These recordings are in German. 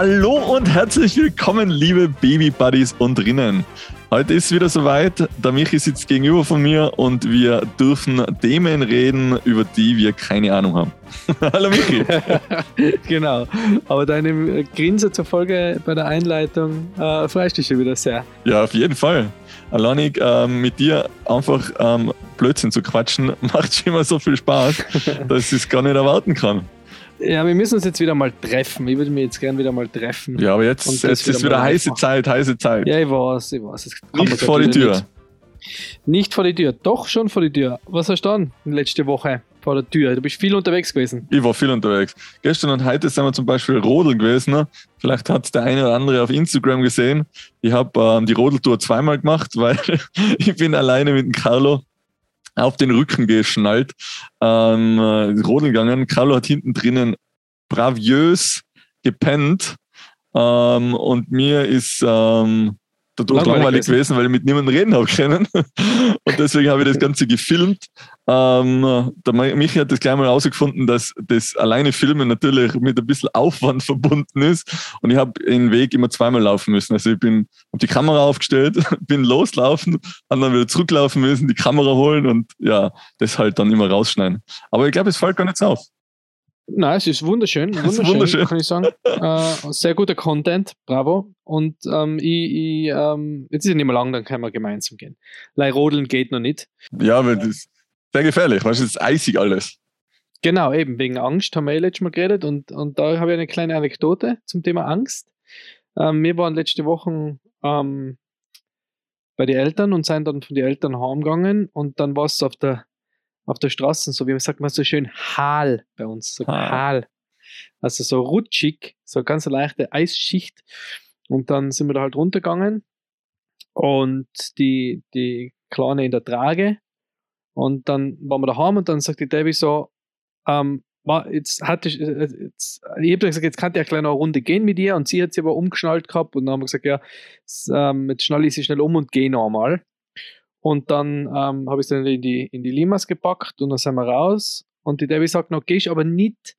Hallo und herzlich willkommen, liebe Baby Buddies und drinnen. Heute ist wieder soweit. Der Michi sitzt gegenüber von mir und wir dürfen Themen reden, über die wir keine Ahnung haben. Hallo Michi. genau. Aber deine Grinse zur Folge bei der Einleitung äh, freust dich schon wieder sehr. Ja, auf jeden Fall. Alleinig ähm, mit dir einfach ähm, Blödsinn zu quatschen, macht schon immer so viel Spaß, dass ich es gar nicht erwarten kann. Ja, wir müssen uns jetzt wieder mal treffen. Ich würde mich jetzt gerne wieder mal treffen. Ja, aber jetzt, jetzt ist wieder heiße Zeit, heiße Zeit. Ja, ich weiß, ich weiß. Nicht vor die Tür. Nicht. nicht. vor die Tür, doch schon vor die Tür. Was hast du dann letzte Woche vor der Tür? Du bist viel unterwegs gewesen. Ich war viel unterwegs. Gestern und heute sind wir zum Beispiel rodeln gewesen. Ne? Vielleicht hat es der eine oder andere auf Instagram gesehen. Ich habe ähm, die Rodeltour zweimal gemacht, weil ich bin alleine mit dem Carlo auf den Rücken geschnallt, ähm, äh, rodeln gegangen. Carlo hat hinten drinnen braviös gepennt ähm, und mir ist ähm, dadurch langweilig, langweilig gewesen, weil ich mit niemandem reden habe können. Und deswegen habe ich das Ganze gefilmt. Ähm, der Michi hat das gleich mal herausgefunden, dass das alleine Filmen natürlich mit ein bisschen Aufwand verbunden ist. Und ich habe den Weg immer zweimal laufen müssen. Also ich bin, habe die Kamera aufgestellt, bin loslaufen, dann wieder zurücklaufen müssen, die Kamera holen und ja, das halt dann immer rausschneiden. Aber ich glaube, es fällt gar nichts auf. Nein, es ist wunderschön, wunderschön, ist wunderschön. kann ich sagen. äh, sehr guter Content, bravo. Und ähm, ich, ich ähm, jetzt ist ja nicht mehr lang, dann können wir gemeinsam gehen. Leirodeln geht noch nicht. Ja, weil das ist sehr gefährlich, du, es ist eisig alles. Genau, eben, wegen Angst haben wir eh letztes Mal geredet und, und da habe ich eine kleine Anekdote zum Thema Angst. Ähm, wir waren letzte Woche ähm, bei den Eltern und sind dann von den Eltern heimgegangen und dann war es auf der auf der Straße, so wie sagt man so schön, Hal bei uns, so ah. Hal. Also so rutschig, so ganz leichte Eisschicht. Und dann sind wir da halt runtergegangen und die, die Kleine in der Trage. Und dann waren wir daheim und dann sagt die Debbie so, ähm, jetzt hatte ich, jetzt, ich habe gesagt, jetzt kann ich eine Runde gehen mit ihr und sie hat sie aber umgeschnallt gehabt und dann haben wir gesagt, ja, jetzt schnalle ich sie schnell um und gehe nochmal. Und dann ähm, habe ich es dann in die, in die Limas gepackt und dann sind wir raus. Und die Debbie sagt noch, gehst aber nicht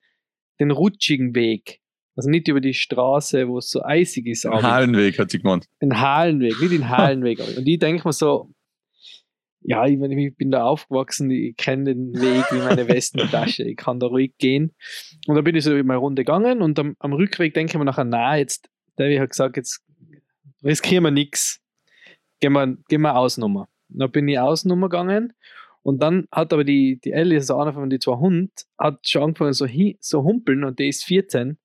den rutschigen Weg. Also nicht über die Straße, wo es so eisig ist. Ein Halenweg, hat sie gemeint. Ein Halenweg, nicht den Halenweg. und ich denke mir so, ja, ich, ich bin da aufgewachsen, ich kenne den Weg wie meine Westentasche, ich kann da ruhig gehen. Und dann bin ich so über meine Runde gegangen und am, am Rückweg denke ich mir nachher, na, jetzt, Debbie hat gesagt, jetzt riskieren wir nichts. Gehen wir, gehen wir Ausnummer. Dann bin ich außen umgegangen und dann hat aber die, die Ellie, also einer von den zwei Hunden, hat schon angefangen so, hi, so humpeln und die ist 14.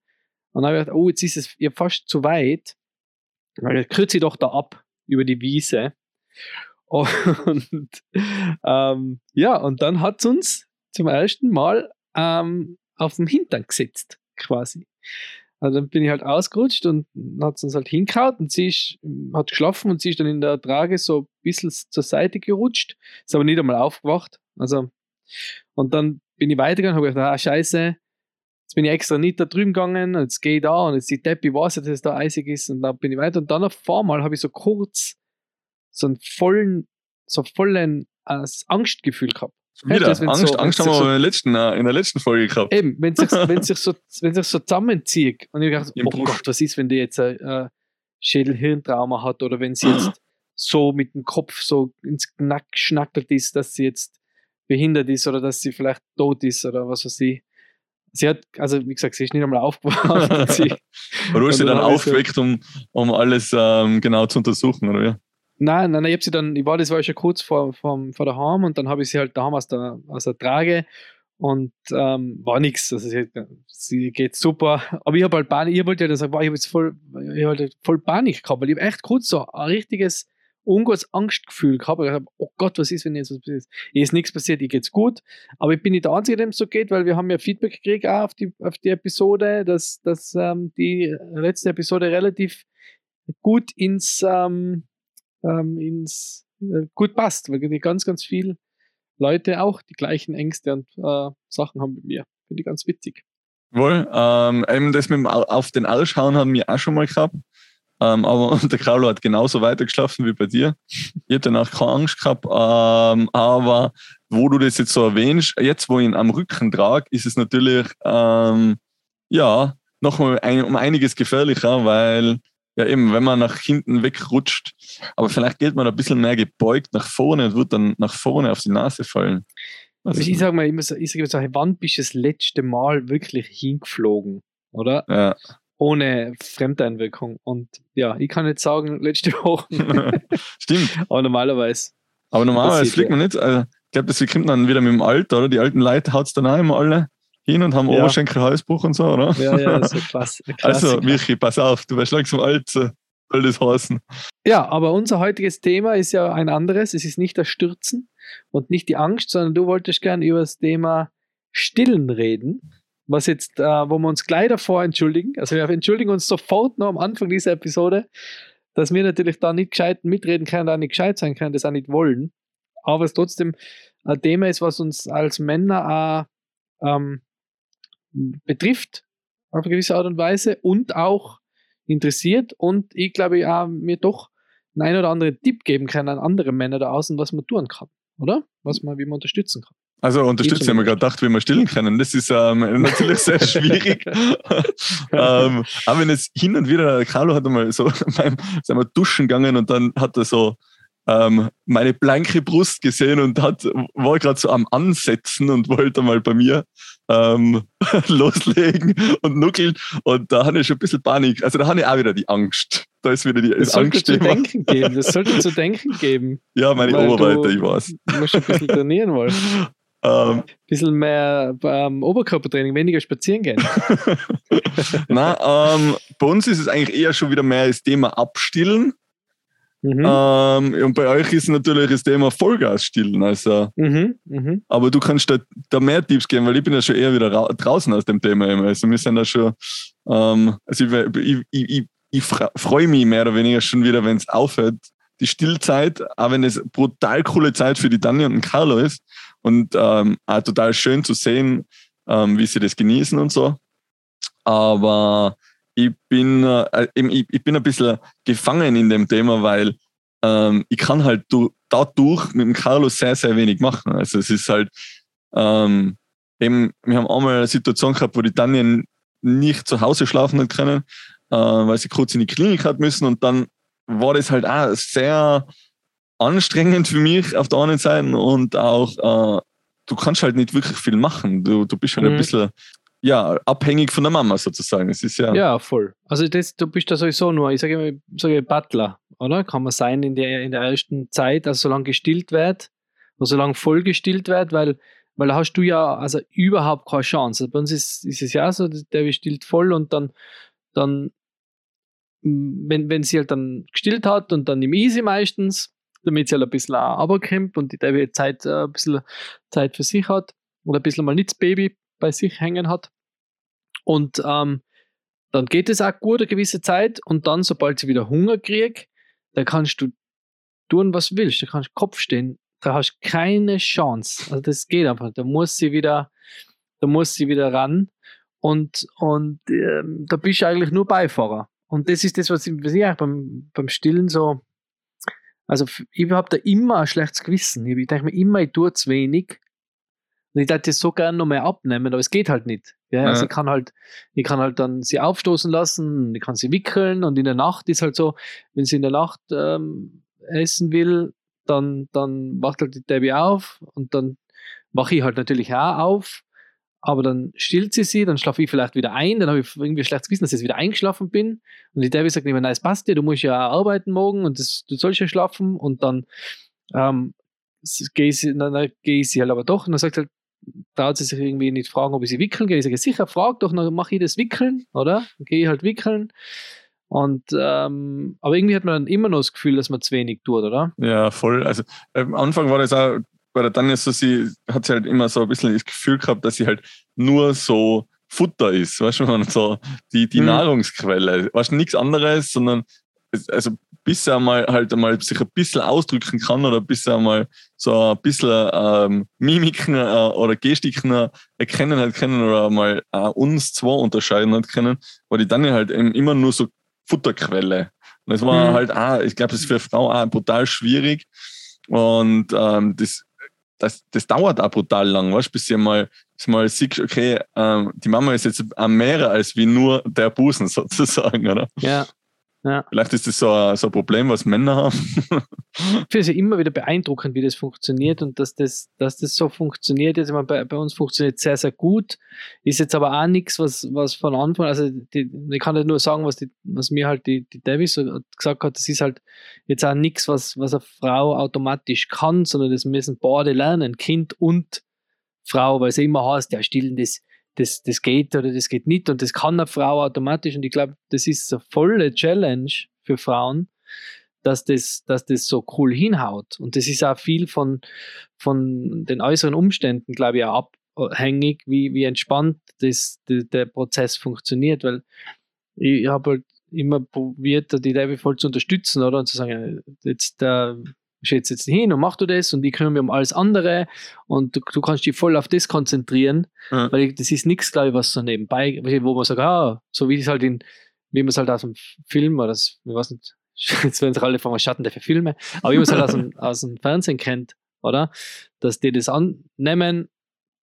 Und dann habe ich gedacht, oh, jetzt ist es ihr fast zu weit. Dann kürze ich doch da ab über die Wiese. Und ähm, ja, und dann hat es uns zum ersten Mal ähm, auf dem Hintern gesetzt, quasi. Also dann bin ich halt ausgerutscht und hat es uns halt hingehauen und sie ist, hat geschlafen und sie ist dann in der Trage so ein bisschen zur Seite gerutscht, ist aber nicht einmal aufgewacht. Also, und dann bin ich weitergegangen und habe gedacht, ah, scheiße, jetzt bin ich extra nicht da drüben gegangen, jetzt gehe ich da und jetzt die Depp, ich weiß dass es da eisig ist und dann bin ich weiter und dann auf einmal habe ich so kurz so einen vollen, so vollen äh, Angstgefühl gehabt. Wieder, das, Angst, so, Angst haben wir so, in, der letzten, äh, in der letzten Folge gehabt. Eben, wenn sich, wenn sich, so, wenn sich so zusammenzieht und ich dachte, oh Bruch. Gott, was ist, wenn die jetzt ein äh, Schädelhirntrauma hat oder wenn sie jetzt so mit dem Kopf so ins Knack schnackelt ist, dass sie jetzt behindert ist oder dass sie vielleicht tot ist oder was weiß ich. Sie hat, also wie gesagt, sie ist nicht einmal aufgewacht. sie, Aber du hast sie dann aufgeweckt, um, um alles ähm, genau zu untersuchen, oder wie? Nein, nein, nein, ich habe sie dann, ich war, das war schon kurz vor, vor, vor der Heim und dann habe ich sie halt daheim aus der, aus der Trage und ähm, war nichts. Also sie, sie, geht super. Aber ich habe halt Panik, ich wollte ja sagen, ich habe jetzt voll, ich hab halt voll Panik gehabt, weil ich habe echt kurz so ein richtiges ungutes Angstgefühl gehabt. Ich habe, oh Gott, was ist, wenn jetzt was passiert? Hier ist nichts passiert, ich geht's gut. Aber ich bin nicht der Einzige, dem es so geht, weil wir haben ja Feedback gekriegt auch auf die, auf die Episode, dass, dass ähm, die letzte Episode relativ gut ins, ähm, ähm, ins, äh, gut passt, weil die ganz, ganz viele Leute auch die gleichen Ängste und äh, Sachen haben mit mir. Finde ich ganz witzig. Wohl, ähm, eben das mit dem auf den Arsch hauen haben wir auch schon mal gehabt. Ähm, aber der Kraulo hat genauso weitergeschlafen wie bei dir. Ich hätte danach keine Angst gehabt. Ähm, aber wo du das jetzt so erwähnst, jetzt wo ich ihn am Rücken trage, ist es natürlich, ähm, ja, nochmal ein, um einiges gefährlicher, weil ja eben, wenn man nach hinten wegrutscht, aber vielleicht geht man ein bisschen mehr gebeugt nach vorne und wird dann nach vorne auf die Nase fallen. Also ich sage mal immer so, ich sage immer so, hey, wann bist du das letzte Mal wirklich hingeflogen, oder? Ja. Ohne Fremdeinwirkung. Und ja, ich kann jetzt sagen, letzte Woche. Stimmt. Aber normalerweise. Aber normalerweise fliegt man nicht. Also, ich glaube, das kommt dann wieder mit dem Alter, oder? Die alten Leute haut es dann auch immer alle hin und haben Ja. Oberschenkel-Halsbruch und so, oder? Ja, ja, das ist Klass Also. Michi, pass auf, du wirst langsam alt, so soll das heißen. Ja, aber unser heutiges Thema ist ja ein anderes. Es ist nicht das Stürzen und nicht die Angst, sondern du wolltest gerne über das Thema Stillen reden. Was jetzt, äh, wo wir uns gleich davor entschuldigen. Also wir entschuldigen uns sofort noch am Anfang dieser Episode, dass wir natürlich da nicht gescheit mitreden können, da nicht gescheit sein können, das auch nicht wollen. Aber es trotzdem ein Thema ist, was uns als Männer auch ähm, betrifft, auf eine gewisse Art und Weise und auch interessiert und ich glaube auch mir doch einen ein oder anderen Tipp geben kann an andere Männer da außen, was man tun kann, oder? Was man, wie man unterstützen kann. Also unterstützen, haben wir gerade gedacht, wie wir stillen können. Das ist ähm, natürlich sehr schwierig. ähm, aber wenn es hin und wieder, der Carlo hat einmal so beim duschen gegangen und dann hat er so ähm, meine blanke Brust gesehen und hat, war gerade so am Ansetzen und wollte mal bei mir ähm, loslegen und nuckeln. Und da hatte ich schon ein bisschen Panik. Also da hatte ich auch wieder die Angst. Da ist wieder die Das sollte Angst. zu denken geben. Das sollte zu denken geben. Ja, meine Oberweite, ich weiß. Du musst ein bisschen trainieren wollen. Ähm, Ein bisschen mehr ähm, Oberkörpertraining, weniger spazieren gehen. Na, ähm, bei uns ist es eigentlich eher schon wieder mehr das Thema Abstillen. Mhm. Ähm, und bei euch ist natürlich das Thema Vollgas stillen. Also, Mhm. Mhm. aber du kannst da, da mehr Tipps geben, weil ich bin ja schon eher wieder ra draußen aus dem Thema. Immer. Also wir sind da schon, ähm, also ich, ich, ich, ich, ich freue mich mehr oder weniger schon wieder, wenn es aufhört. Die Stillzeit, auch wenn es brutal coole Zeit für die Dani und den Carlo ist und ähm, auch total schön zu sehen, ähm, wie sie das genießen und so. Aber ich bin, äh, eben, ich, ich bin ein bisschen gefangen in dem Thema, weil ähm, ich kann halt du, dadurch mit dem Carlos sehr, sehr wenig machen. Also es ist halt, ähm, eben, wir haben einmal eine Situation gehabt, wo die Tanja nicht zu Hause schlafen hat können, äh, weil sie kurz in die Klinik hat müssen und dann war das halt auch sehr anstrengend für mich auf der einen Seite und auch, äh, du kannst halt nicht wirklich viel machen. Du, du bist halt ein Mhm. bisschen ja, abhängig von der Mama sozusagen. Es ist ja, Ja, voll. Also das, du bist da sowieso nur, ich sage immer, sage Butler, oder? Kann man sein in der, in der ersten Zeit, also solange gestillt wird, oder solange voll gestillt wird, weil, weil da hast du ja also überhaupt keine Chance. Also bei uns ist, ist es ja so, der stillt voll und dann, dann m, wenn, wenn sie halt dann gestillt hat und dann im Easy meistens, damit sie halt ein bisschen runterkommt und die der Zeit, äh, ein bisschen Zeit für sich hat oder ein bisschen mal nicht das Baby bei sich hängen hat. Und ähm, dann geht es auch gut eine gewisse Zeit und dann, sobald sie wieder Hunger kriegt, da kannst du tun, was du willst. Da kannst du Kopf stehen. Da hast du keine Chance. Also das geht einfach. Da muss sie wieder, da muss sie wieder ran. Und, und ähm, da bist du eigentlich nur Beifahrer. Und das ist das, was ich, was ich eigentlich beim, beim Stillen so. Also ich habe da immer ein schlechtes Gewissen. Ich denke mir immer, ich tue zu wenig. Und ich hätte das so gerne noch mehr abnehmen, aber es geht halt nicht. Ja, also Ja. ich kann halt, ich kann halt dann sie aufstoßen lassen, ich kann sie wickeln und in der Nacht ist halt so, wenn sie in der Nacht ähm, essen will, dann, dann wacht halt die Debbie auf und dann wache ich halt natürlich auch auf, aber dann stillt sie sie, dann schlafe ich vielleicht wieder ein, dann habe ich irgendwie ein schlechtes Gewissen, dass ich jetzt wieder eingeschlafen bin und die Debbie sagt immer, nein, es passt dir, du musst ja arbeiten morgen und das, du sollst ja schlafen und dann ähm, gehe ich, sie- dann, dann gehe ich sie halt aber doch und dann sagt sie halt, traut sie sich irgendwie nicht fragen, ob ich sie wickeln gehe. Ich sage, sicher, frag doch, dann mache ich das wickeln, oder? Dann gehe ich halt wickeln. Und ähm, aber irgendwie hat man dann immer noch das Gefühl, dass man zu wenig tut, oder? Ja, voll. Also am Anfang war das auch bei der Tanja so, sie hat sie halt immer so ein bisschen das Gefühl gehabt, dass sie halt nur so Futter ist, weißt du, man so die, die Mhm. Nahrungsquelle. Weißt du, nichts anderes, sondern also bis er mal halt einmal sich ein bisschen ausdrücken kann oder bis er mal so ein bisschen ähm, Mimiken äh, oder Gestiken erkennen hat können oder mal äh, uns zwei unterscheiden hat können, war die Tanja halt eben immer nur so Futterquelle. Und das war Mhm. halt auch, ich glaube, das ist für eine Frau auch brutal schwierig. Und ähm, das das, das dauert auch brutal lang, weißt bis sie mal, bis mal siehst, okay, ähm, die Mama ist jetzt am mehr als wie nur der Busen sozusagen, oder? Ja. Ja. Vielleicht ist das so ein, so ein Problem, was Männer haben. Ich finde es ja immer wieder beeindruckend, wie das funktioniert und dass das, dass das so funktioniert. Jetzt, meine, bei, bei uns funktioniert sehr, sehr gut. Ist jetzt aber auch nichts, was, was von Anfang, also die, ich kann nicht nur sagen, was, die, was mir halt die, die Davis so gesagt hat, das ist halt jetzt auch nichts, was, was eine Frau automatisch kann, sondern das müssen beide lernen, Kind und Frau, weil es immer heißt, ja, stillen das das, das geht oder das geht nicht. Und das kann eine Frau automatisch. Und ich glaube, das ist eine volle Challenge für Frauen, dass das, dass das so cool hinhaut. Und das ist auch viel von, von den äußeren Umständen, glaube ich, auch abhängig, wie, wie entspannt das, der, der Prozess funktioniert, weil ich habe halt immer probiert, die Leute voll zu unterstützen, oder? Und zu sagen, jetzt schätze jetzt hin und mach du das und ich kümmere mich um alles andere und du, du kannst dich voll auf das konzentrieren, ja. weil ich, das ist nichts, glaube ich, was so nebenbei, wo man sagt, ah, so wie es halt in, wie man es halt aus dem Film oder das, ich weiß nicht, jetzt werden sich alle von Schatten der Filme, aber wie man es halt aus dem, aus dem Fernsehen kennt, oder? Dass die das annehmen,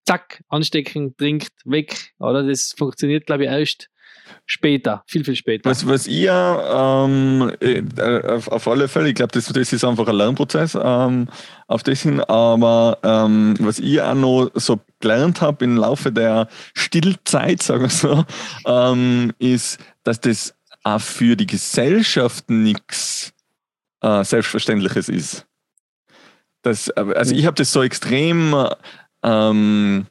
zack, anstecken, trinkt, weg, oder? Das funktioniert, glaube ich, erst Später, viel, viel später. Was, was ihr ähm, äh, auf, auf, alle Fälle, ich glaube, das, das ist einfach ein Lernprozess ähm, auf das hin, aber ähm, was ich auch noch so gelernt habe im Laufe der Stillzeit, sagen wir so, ähm, ist, dass das auch für die Gesellschaft nichts äh, Selbstverständliches ist. Das, also ich habe das so extrem ähm,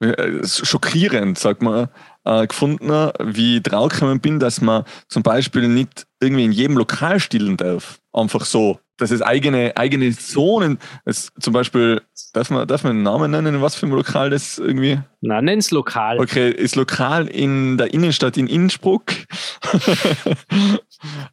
äh, schockierend, sagt man, äh, gefunden, wie ich draufgekommen bin, dass man zum Beispiel nicht irgendwie in jedem Lokal stillen darf. Einfach so. Dass es eigene, eigene Zonen, es, zum Beispiel, darf man, darf man einen Namen nennen, in was für ein Lokal das irgendwie? Na, nenn's lokal. Okay, ist lokal in der Innenstadt in Innsbruck.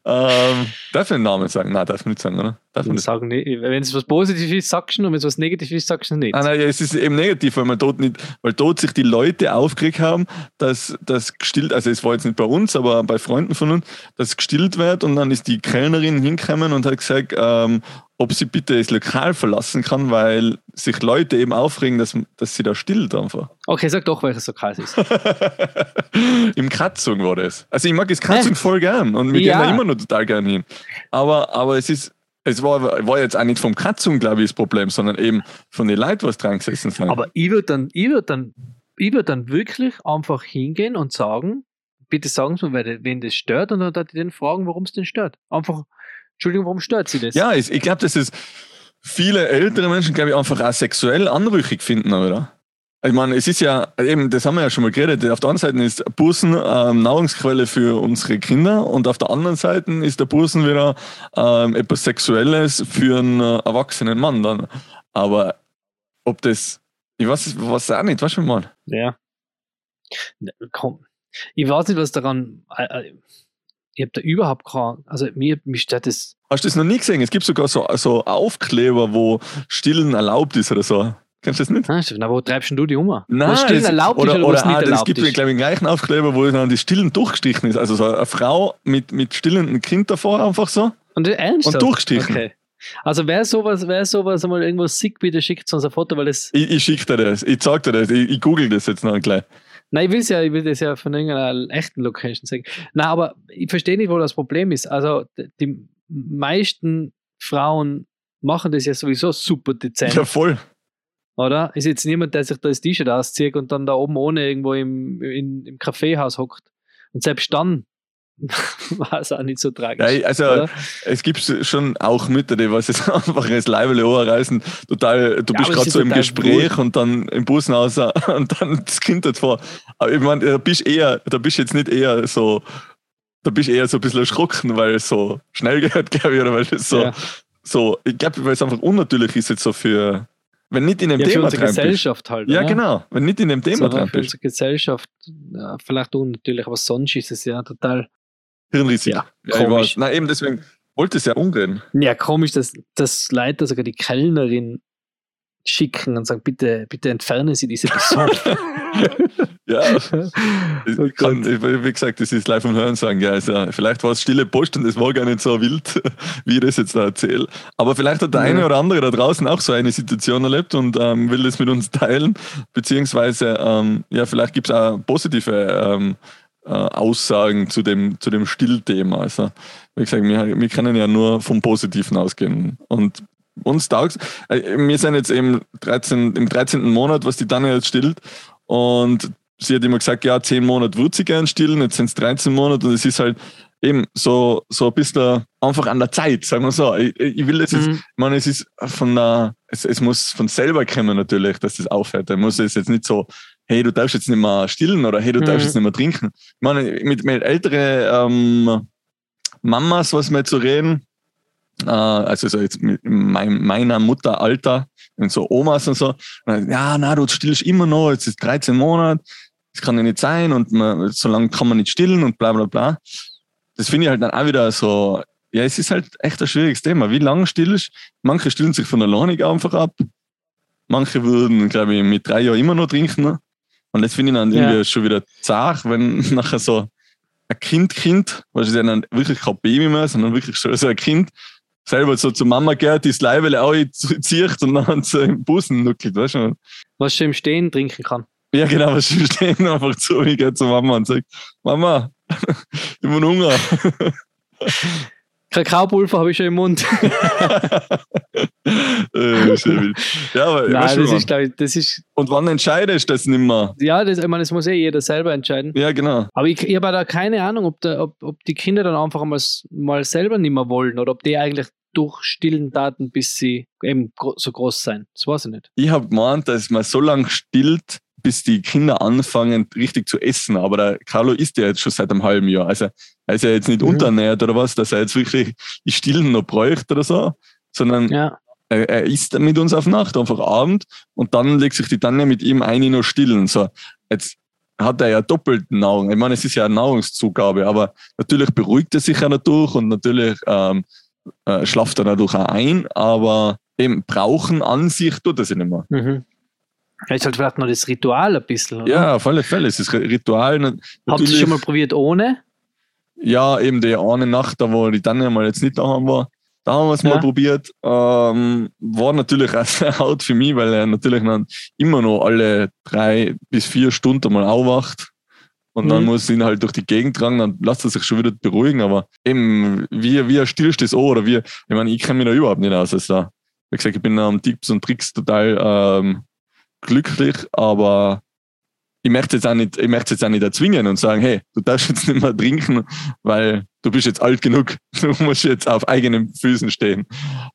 ähm, darf ich einen Namen sagen? Nein, darf ich nicht sagen, oder? Darf man sagen. Wenn es was Positives ist, sagst du, und wenn es was Negatives ist, sagst du nicht. Ah, nein, es ist eben negativ, weil man dort nicht, weil dort sich die Leute aufgeregt haben, dass das gestillt, also es war jetzt nicht bei uns, aber bei Freunden von uns, dass gestillt wird und dann ist die Kellnerin hingekommen und hat gesagt, ähm, ob sie bitte das Lokal verlassen kann, weil sich Leute eben aufregen, dass, dass sie da stillt einfach. Okay, sag doch, welches Lokal es ist. Im Kratzung war das. Also ich mag das Kratzung äh? voll gern und wir ja. gehen da immer noch total gern hin. Aber, aber es ist, es war, war jetzt auch nicht vom Kratzung, glaube ich, das Problem, sondern eben von den Leuten, was dran gesessen sind. Aber ich würde dann, ich würde dann, ich würde dann wirklich einfach hingehen und sagen, bitte sagen Sie mir, wenn das stört, und dann würde ich den fragen, warum es denn stört. Einfach, Entschuldigung, warum stört Sie das? Ja, ich, ich glaube, dass es viele ältere Menschen, glaube ich, einfach auch sexuell anrüchig finden, oder? Ich meine, es ist ja, eben, das haben wir ja schon mal geredet, auf der einen Seite ist Busen ähm, Nahrungsquelle für unsere Kinder und auf der anderen Seite ist der Busen wieder ähm, etwas Sexuelles für einen äh, erwachsenen Mann dann. Aber ob das, ich weiß es auch nicht, was du mal? Ja. Komm. Ich weiß nicht, was daran, äh, äh ich habe da überhaupt kein, also mir, mir stört das. Hast du das noch nie gesehen? Es gibt sogar so, so Aufkleber, wo Stillen erlaubt ist oder so. Kennst du das nicht? Nein, na, wo treibst du die um? Nein, Stillen erlaubt oder, ist oder, oder was nicht ah, Es gibt, ist. glaube ich, den gleichen Aufkleber, wo dann die Stillen durchgestrichen ist. Also so eine Frau mit, mit stillendem Kind davor einfach so. Und ernsthaft? Und durchgestrichen. Okay. Also wer sowas, wer sowas einmal irgendwo sieht, bitte schickt uns ein Foto, weil das. Ich, ich schicke dir das, ich zeig dir das, ich, ich google das jetzt noch gleich. Nein, ich will ja, ich will das ja von irgendeiner echten Location sagen. Nein, aber ich verstehe nicht, wo das Problem ist. Also die meisten Frauen machen das ja sowieso super dezent. Ja, voll. Oder? Ist jetzt niemand, der sich da das T-Shirt auszieht und dann da oben ohne irgendwo im, in, im Kaffeehaus hockt. Und selbst dann war es auch nicht so tragisch. Ja, also oder? es gibt schon auch Mütter, die was jetzt einfach ins Leibele reißen, total, du ja, bist gerade so im Gespräch gut. und dann im Bus raus und dann das Kind dort vor. Aber ich meine, da bist eher, da bist jetzt nicht eher so, da bist eher so ein bisschen erschrocken, weil es so schnell geht, glaube ich, oder weil es so, ja. so, ich glaube, weil es einfach unnatürlich ist jetzt so für, wenn nicht in dem ja, Thema für Gesellschaft bist. halt. Ja, oder? genau. Wenn nicht in dem Thema so, dran für bist. Gesellschaft ja, vielleicht unnatürlich, aber sonst ist es ja total Hirnrisiko. Ja, ja komisch. Na eben, deswegen wollte es ja umgehen. Ja, komisch, dass das Leiter, sogar die Kellnerin schicken und sagen, bitte, bitte entfernen Sie diese Person. ja, ich kann, wie gesagt, das ist live vom Hören sagen. Ja, also vielleicht war es stille Post und es war gar nicht so wild, wie ich das jetzt da erzähle. Aber vielleicht hat der ja. eine oder andere da draußen auch so eine Situation erlebt und ähm, will das mit uns teilen. Beziehungsweise, ähm, ja, vielleicht gibt es auch positive ähm, äh, Aussagen zu dem, zu dem Stillthema. Also, wie gesagt, wir, wir können ja nur vom Positiven ausgehen. Und uns taugt äh, Wir sind jetzt eben 13, im 13. Monat, was die Tanja jetzt stillt. Und sie hat immer gesagt, ja, 10 Monate würde sie gern stillen, jetzt sind es 13 Monate und es ist halt eben so, so ein bisschen einfach an der Zeit, sagen wir so. Ich, ich will das jetzt, mhm. ich meine, es ist von der, es, es muss von selber kommen natürlich, dass das aufhört. Da muss es jetzt nicht so, hey, du darfst jetzt nicht mehr stillen oder hey, du darfst mhm. jetzt nicht mehr trinken. Ich meine, mit, mit älteren ähm, Mamas, was wir jetzt so reden, äh, also so jetzt mit mein, meiner Mutter Alter und so Omas und so. Und ja, na, du stillst immer noch, jetzt ist 13 Monate, das kann ja nicht sein und man, so lange kann man nicht stillen und bla bla bla. Das finde ich halt dann auch wieder so, ja, es ist halt echt ein schwieriges Thema. Wie lange stillst Manche stillen sich von alleine einfach ab. Manche würden, glaube ich, mit drei Jahren immer noch trinken. Und das finde ich dann ja. irgendwie schon wieder zart, wenn nachher so ein Kind, Kind, was ist ja dann wirklich kein Baby mehr, sondern wirklich schon so ein Kind, selber so zur Mama geht, das Leibele auch zieht und dann so im Busen nuckelt, weißt du? Was schon im Stehen trinken kann. Ja, genau, was schon im Stehen einfach zu. Ich gehe zur Mama und sage, Mama, ich habe Hunger. Kakaopulver habe ich schon im Mund. äh, ja, aber Nein, das ist, ich, das ist. Und wann entscheidest du das nicht mehr? Ja, das, ich meine, das muss eh jeder selber entscheiden. Ja, genau. Aber ich, ich habe da keine Ahnung, ob, der, ob, ob die Kinder dann einfach mal, mal selber nicht mehr wollen oder ob die eigentlich durch stillen Daten, bis sie eben so groß sein. Das weiß ich nicht. Ich habe gemeint, dass man so lange stillt, bis die Kinder anfangen, richtig zu essen. Aber der Carlo isst ja jetzt schon seit einem halben Jahr. Also er ist ja jetzt nicht mhm. unterernährt oder was, dass er jetzt wirklich die Stillen noch bräuchte oder so, sondern ja. er, er isst mit uns auf Nacht, einfach Abend und dann legt sich die Tanja mit ihm ein noch stillen. So, jetzt hat er ja doppelt Nahrung. Ich meine, es ist ja eine Nahrungszugabe, aber natürlich beruhigt er sich ja dadurch und natürlich ähm, äh, schlaft er dadurch auch ein, aber eben brauchen an sich tut er sich nicht mehr. Mhm. Es ist halt vielleicht noch das Ritual ein bisschen, oder? Ja, auf alle Fälle. Es ist Ritual. Habt ihr schon mal probiert ohne? Ja, eben die eine Nacht, da wo die dann mal jetzt nicht daheim war, da haben wir es ja. mal probiert. Ähm, war natürlich auch sehr hart für mich, weil er natürlich dann immer noch alle drei bis vier Stunden mal aufwacht. Und dann mhm. muss ihn halt durch die Gegend tragen, dann lässt er sich schon wieder beruhigen. Aber eben, wie, wie stillst du das an? Oder wie, ich meine, ich kenne mich da überhaupt nicht aus. Also, wie gesagt, ich bin am Tipps und Tricks total ähm, glücklich, aber ich möchte jetzt auch nicht, ich möchte jetzt auch nicht erzwingen und sagen, hey, du darfst jetzt nicht mehr trinken, weil du bist jetzt alt genug, du musst jetzt auf eigenen Füßen stehen.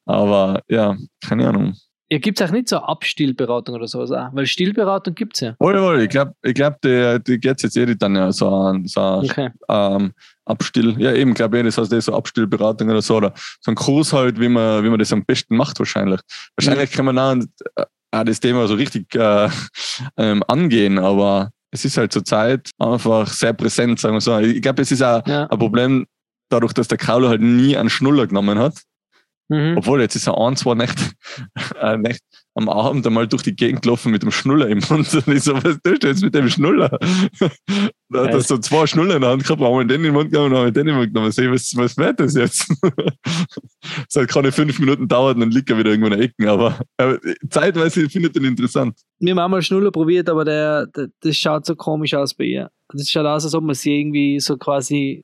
Aber ja, keine Ahnung. Ja, gibt es auch nicht so Abstillberatung oder sowas auch? Weil Stillberatung gibt es ja. Wohl, wohl, ich glaube, ich glaub, die, die geht jetzt eh dann ja so an, so okay. ähm, Abstill, ja eben, glaube ich, das heißt eh so Abstillberatung oder so, oder so ein Kurs halt, wie man, wie man das am besten macht wahrscheinlich. Wahrscheinlich mhm. kann man auch auch das Thema so richtig äh, ähm, angehen, aber es ist halt zurzeit einfach sehr präsent, sagen wir so. Ich glaube, es ist auch ja. ein Problem, dadurch, dass der Kauler halt nie einen Schnuller genommen hat. Mhm. Obwohl, jetzt ist er ein, zwei Nächte, äh, Nächte am Abend einmal durch die Gegend gelaufen mit dem Schnuller im Mund. Und ich so, was tust du jetzt mit dem Schnuller? da hat er so zwei Schnuller in der Hand gehabt, haben wir den in den Mund genommen, haben wir den in den Mund genommen. Seh, was, was wird das jetzt? Es hat keine fünf Minuten dauert und dann liegt er wieder irgendwo in der Ecke. Aber, aber zeitweise findet er ihn interessant. Wir haben einmal Schnuller probiert, aber der, der, das schaut so komisch aus bei ihr. Das schaut aus, als ob man sie irgendwie so quasi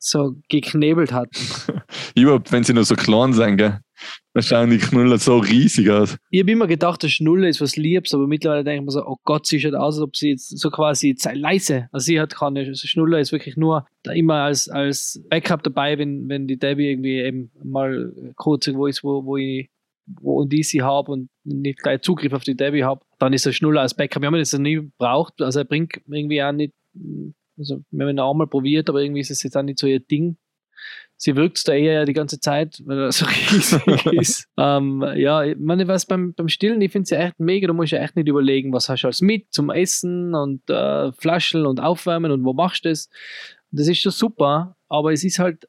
so geknebelt hat. Überhaupt, wenn sie nur so klein sind, gell? Da schauen die Knuller so riesig aus. Ich habe immer gedacht, der Schnuller ist was Liebes, aber mittlerweile denke ich mir so, oh Gott, sie schaut aus, als ob sie jetzt so quasi sei leise. Also sie hat keine, also Schnuller ist wirklich nur da immer als, als Backup dabei, wenn, wenn die Debbie irgendwie eben mal kurz irgendwo ist, wo, wo ich wo und ich sie habe und nicht gleich Zugriff auf die Debbie habe, dann ist der Schnuller als Backup. Wir haben das nie gebraucht, also er bringt irgendwie auch nicht also, wir haben ihn auch mal probiert, aber irgendwie ist es jetzt auch nicht so ihr Ding. Sie wirkt da eher die ganze Zeit, weil er so riesig ist. Ähm, ja, ich meine, was beim, beim Stillen, ich finde es ja echt mega, du musst ja echt nicht überlegen, was hast du alles mit zum Essen und äh, Flaschen und Aufwärmen und wo machst du das. Das ist schon super, aber es ist halt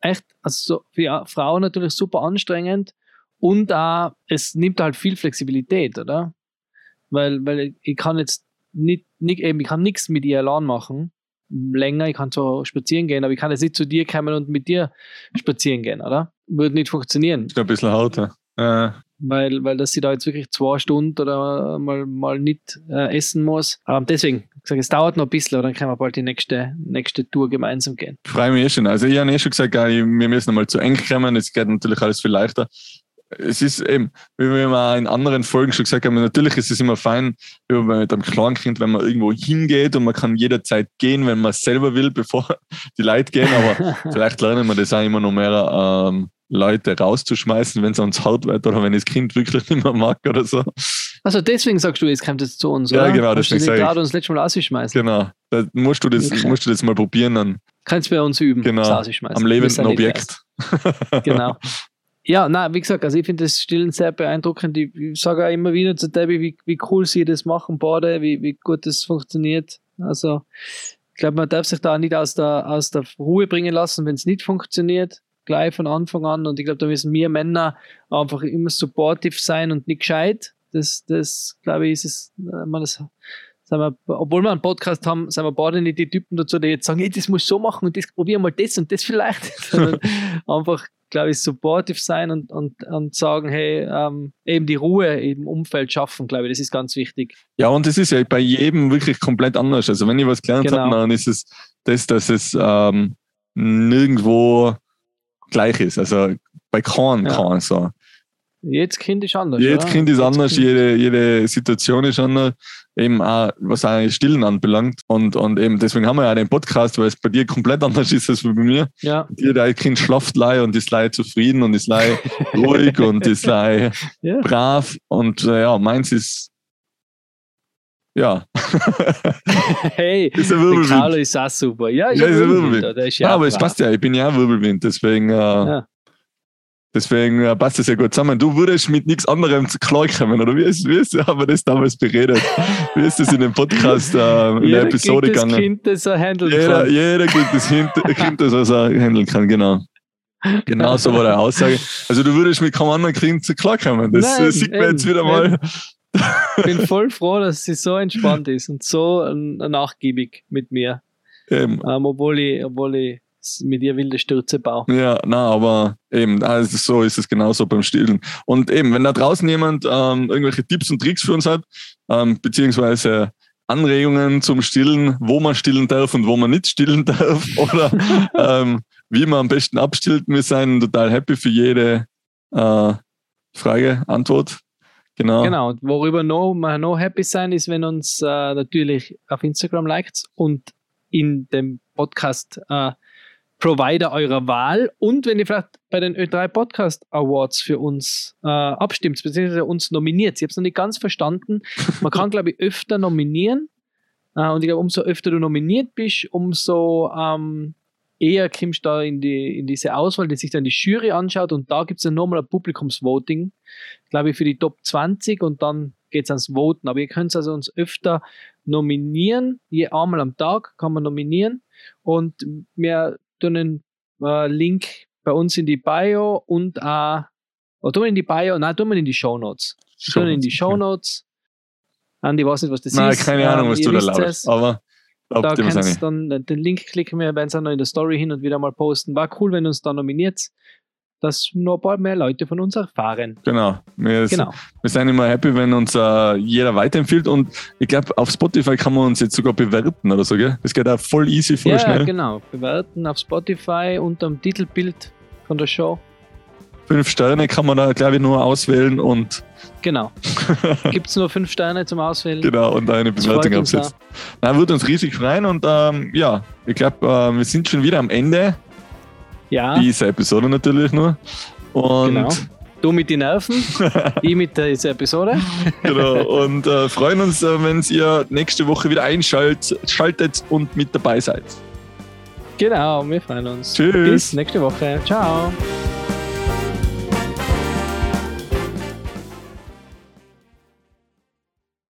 echt, also so für Frauen natürlich super anstrengend Und auch, es nimmt halt viel Flexibilität, oder? Weil, weil ich kann jetzt nicht, nicht eben, ich kann nichts mit ihr allein machen, länger, ich kann so spazieren gehen, aber ich kann jetzt nicht zu dir kommen und mit dir spazieren gehen, oder? Würde nicht funktionieren. Ist ein bisschen hart, ja. Äh, Weil, weil dass sie da jetzt wirklich zwei Stunden oder mal, mal nicht äh, essen muss. Ähm, deswegen, ich sage, es dauert noch ein bisschen, aber dann können wir bald die nächste, nächste Tour gemeinsam gehen. freue mich eh schon. Also ich habe eh schon gesagt, wir müssen einmal zu eng kommen, es geht natürlich alles viel leichter. Es ist eben, wie wir mal in anderen Folgen schon gesagt haben, natürlich ist es immer fein, wenn man mit einem kleinen Kind, wenn man irgendwo hingeht und man kann jederzeit gehen, wenn man es selber will, bevor die Leute gehen, aber vielleicht lernen wir das auch immer noch mehr, ähm, Leute rauszuschmeißen, wenn es uns hart wird oder wenn das Kind wirklich nicht mehr mag oder so. Also deswegen sagst du, jetzt kommt es zu uns, Ja, oder? genau, Hast du deswegen nicht sag ich. gerade uns letztes Mal rausgeschmeißen? Genau. Da musst du das, Okay. musst du das mal probieren dann Kannst bei uns üben, Genau, das rausschmeißen. am lebenden Objekt. Genau. Ja, na, wie gesagt, also ich finde das Stillen sehr beeindruckend. Ich, ich sage auch immer wieder zu Debbie, wie, wie cool sie das machen, beide, wie, wie gut das funktioniert. Also, ich glaube, man darf sich da nicht aus der, aus der Ruhe bringen lassen, wenn es nicht funktioniert, gleich von Anfang an. Und ich glaube, da müssen wir Männer einfach immer supportive sein und nicht gescheit. Das, das glaube ich, ist es, äh, man, das, sind wir, obwohl wir einen Podcast haben, sind wir beide nicht die Typen dazu, die jetzt sagen, hey, das muss so machen und das probieren mal das und das vielleicht. Einfach, glaube ich, supportive sein und, und, und sagen, hey, ähm, eben die Ruhe im Umfeld schaffen, glaube ich, das ist ganz wichtig. Ja, und es ist ja bei jedem wirklich komplett anders. Also wenn ich was gelernt Genau. habe, dann ist es das, dass es ähm, nirgendwo gleich ist. Also bei keinem Ja. kann so. Jedes Kind ist anders. Jedes oder? Kind ist Jedes anders, Kind- jede, jede Situation ist anders, eben auch was auch Stillen anbelangt. Und, und eben deswegen haben wir ja den Podcast, weil es bei dir komplett anders ist als bei mir. Ja, Dir, dein Kind schlaft lei und ist lei zufrieden und ist lei ruhig und ist lei ja. brav. Und äh, ja, meins ist ja. hey, ist ein der Wirbelwind. Carlo ist auch super. Ja, ist Ja, ein ist ein Wirbelwind. Wirbelwind. Der ist Ja, aber es passt ja, ich bin ja auch Wirbelwind, deswegen, äh, Ja. Deswegen äh, passt es ja gut zusammen. Du würdest mit nichts anderem zu klarkommen, oder wie ist, wie ist, haben wir das damals beredet? Wie ist das in dem Podcast, äh, in der Jeder Episode das gegangen? Kind, das er handelt. Jeder, jeder kriegt das Kind, kind das er handeln kann, genau. Genau so war die Aussage. Also du würdest mit keinem anderen Kind zu klarkommen. Das Nein, sieht man eben, jetzt wieder mal. Ich bin voll froh, dass sie so entspannt ist und so äh, nachgiebig mit mir. Ähm, obwohl ich, obwohl ich mit ihr wilde Stürze baue. Ja, na, aber eben, also so ist es genauso beim Stillen. Und eben, wenn da draußen jemand ähm, irgendwelche Tipps und Tricks für uns hat, ähm, beziehungsweise Anregungen zum Stillen, wo man stillen darf und wo man nicht stillen darf, oder ähm, wie man am besten abstillt, wir sind total happy für jede äh, Frage, Antwort. Genau. Genau, und worüber noch, wir noch happy sein, ist, wenn uns äh, natürlich auf Instagram liked und in dem Podcast äh, Provider eurer Wahl und wenn ihr vielleicht bei den Ö3 Podcast Awards für uns äh, abstimmt, beziehungsweise uns nominiert. Ich habe es noch nicht ganz verstanden. Man kann, glaube ich, öfter nominieren. Äh, und ich glaube, umso öfter du nominiert bist, umso ähm, eher kommst du da in, die, in diese Auswahl, die sich dann die Jury anschaut und da gibt es dann nochmal ein Publikumsvoting, glaube ich, für die Top 20 und dann geht es ans Voten. Aber ihr könnt also uns öfter nominieren, je einmal am Tag kann man nominieren und wir tun einen äh, Link bei uns in die Bio und auch, oder tun wir in die Bio, nein, tun wir in die Show Notes. Tun wir in die Show Notes. Andi weiß nicht, was das Nein, ist. keine Ahnung, Ähm, was du da es. Aber Da kannst du dann den Link klicken, wir werden es auch noch in der Story hin und wieder mal posten. War cool, wenn ihr uns da nominiert, dass noch ein paar mehr Leute von uns erfahren. Genau. Wir, Genau. wir sind immer happy, wenn uns äh, jeder weiterempfiehlt. Und ich glaube, auf Spotify kann man uns jetzt sogar bewerten oder so, gell? Das geht auch voll easy, voll ja, schnell. genau. Bewerten auf Spotify unter dem Titelbild von der Show. Fünf Sterne kann man da, glaube ich, nur auswählen und Genau. Gibt es nur fünf Sterne zum Auswählen? genau und eine Bewertung absetzen. Na, würde uns riesig freuen und ähm, ja, ich glaube, äh, wir sind schon wieder am Ende Ja, dieser Episode natürlich nur. Und genau. Du mit den Nerven, ich mit dieser Episode. genau, und äh, freuen uns, äh, wenn ihr nächste Woche wieder einschaltet schaltet und mit dabei seid. Genau, wir freuen uns. Tschüss. Bis nächste Woche. Ciao.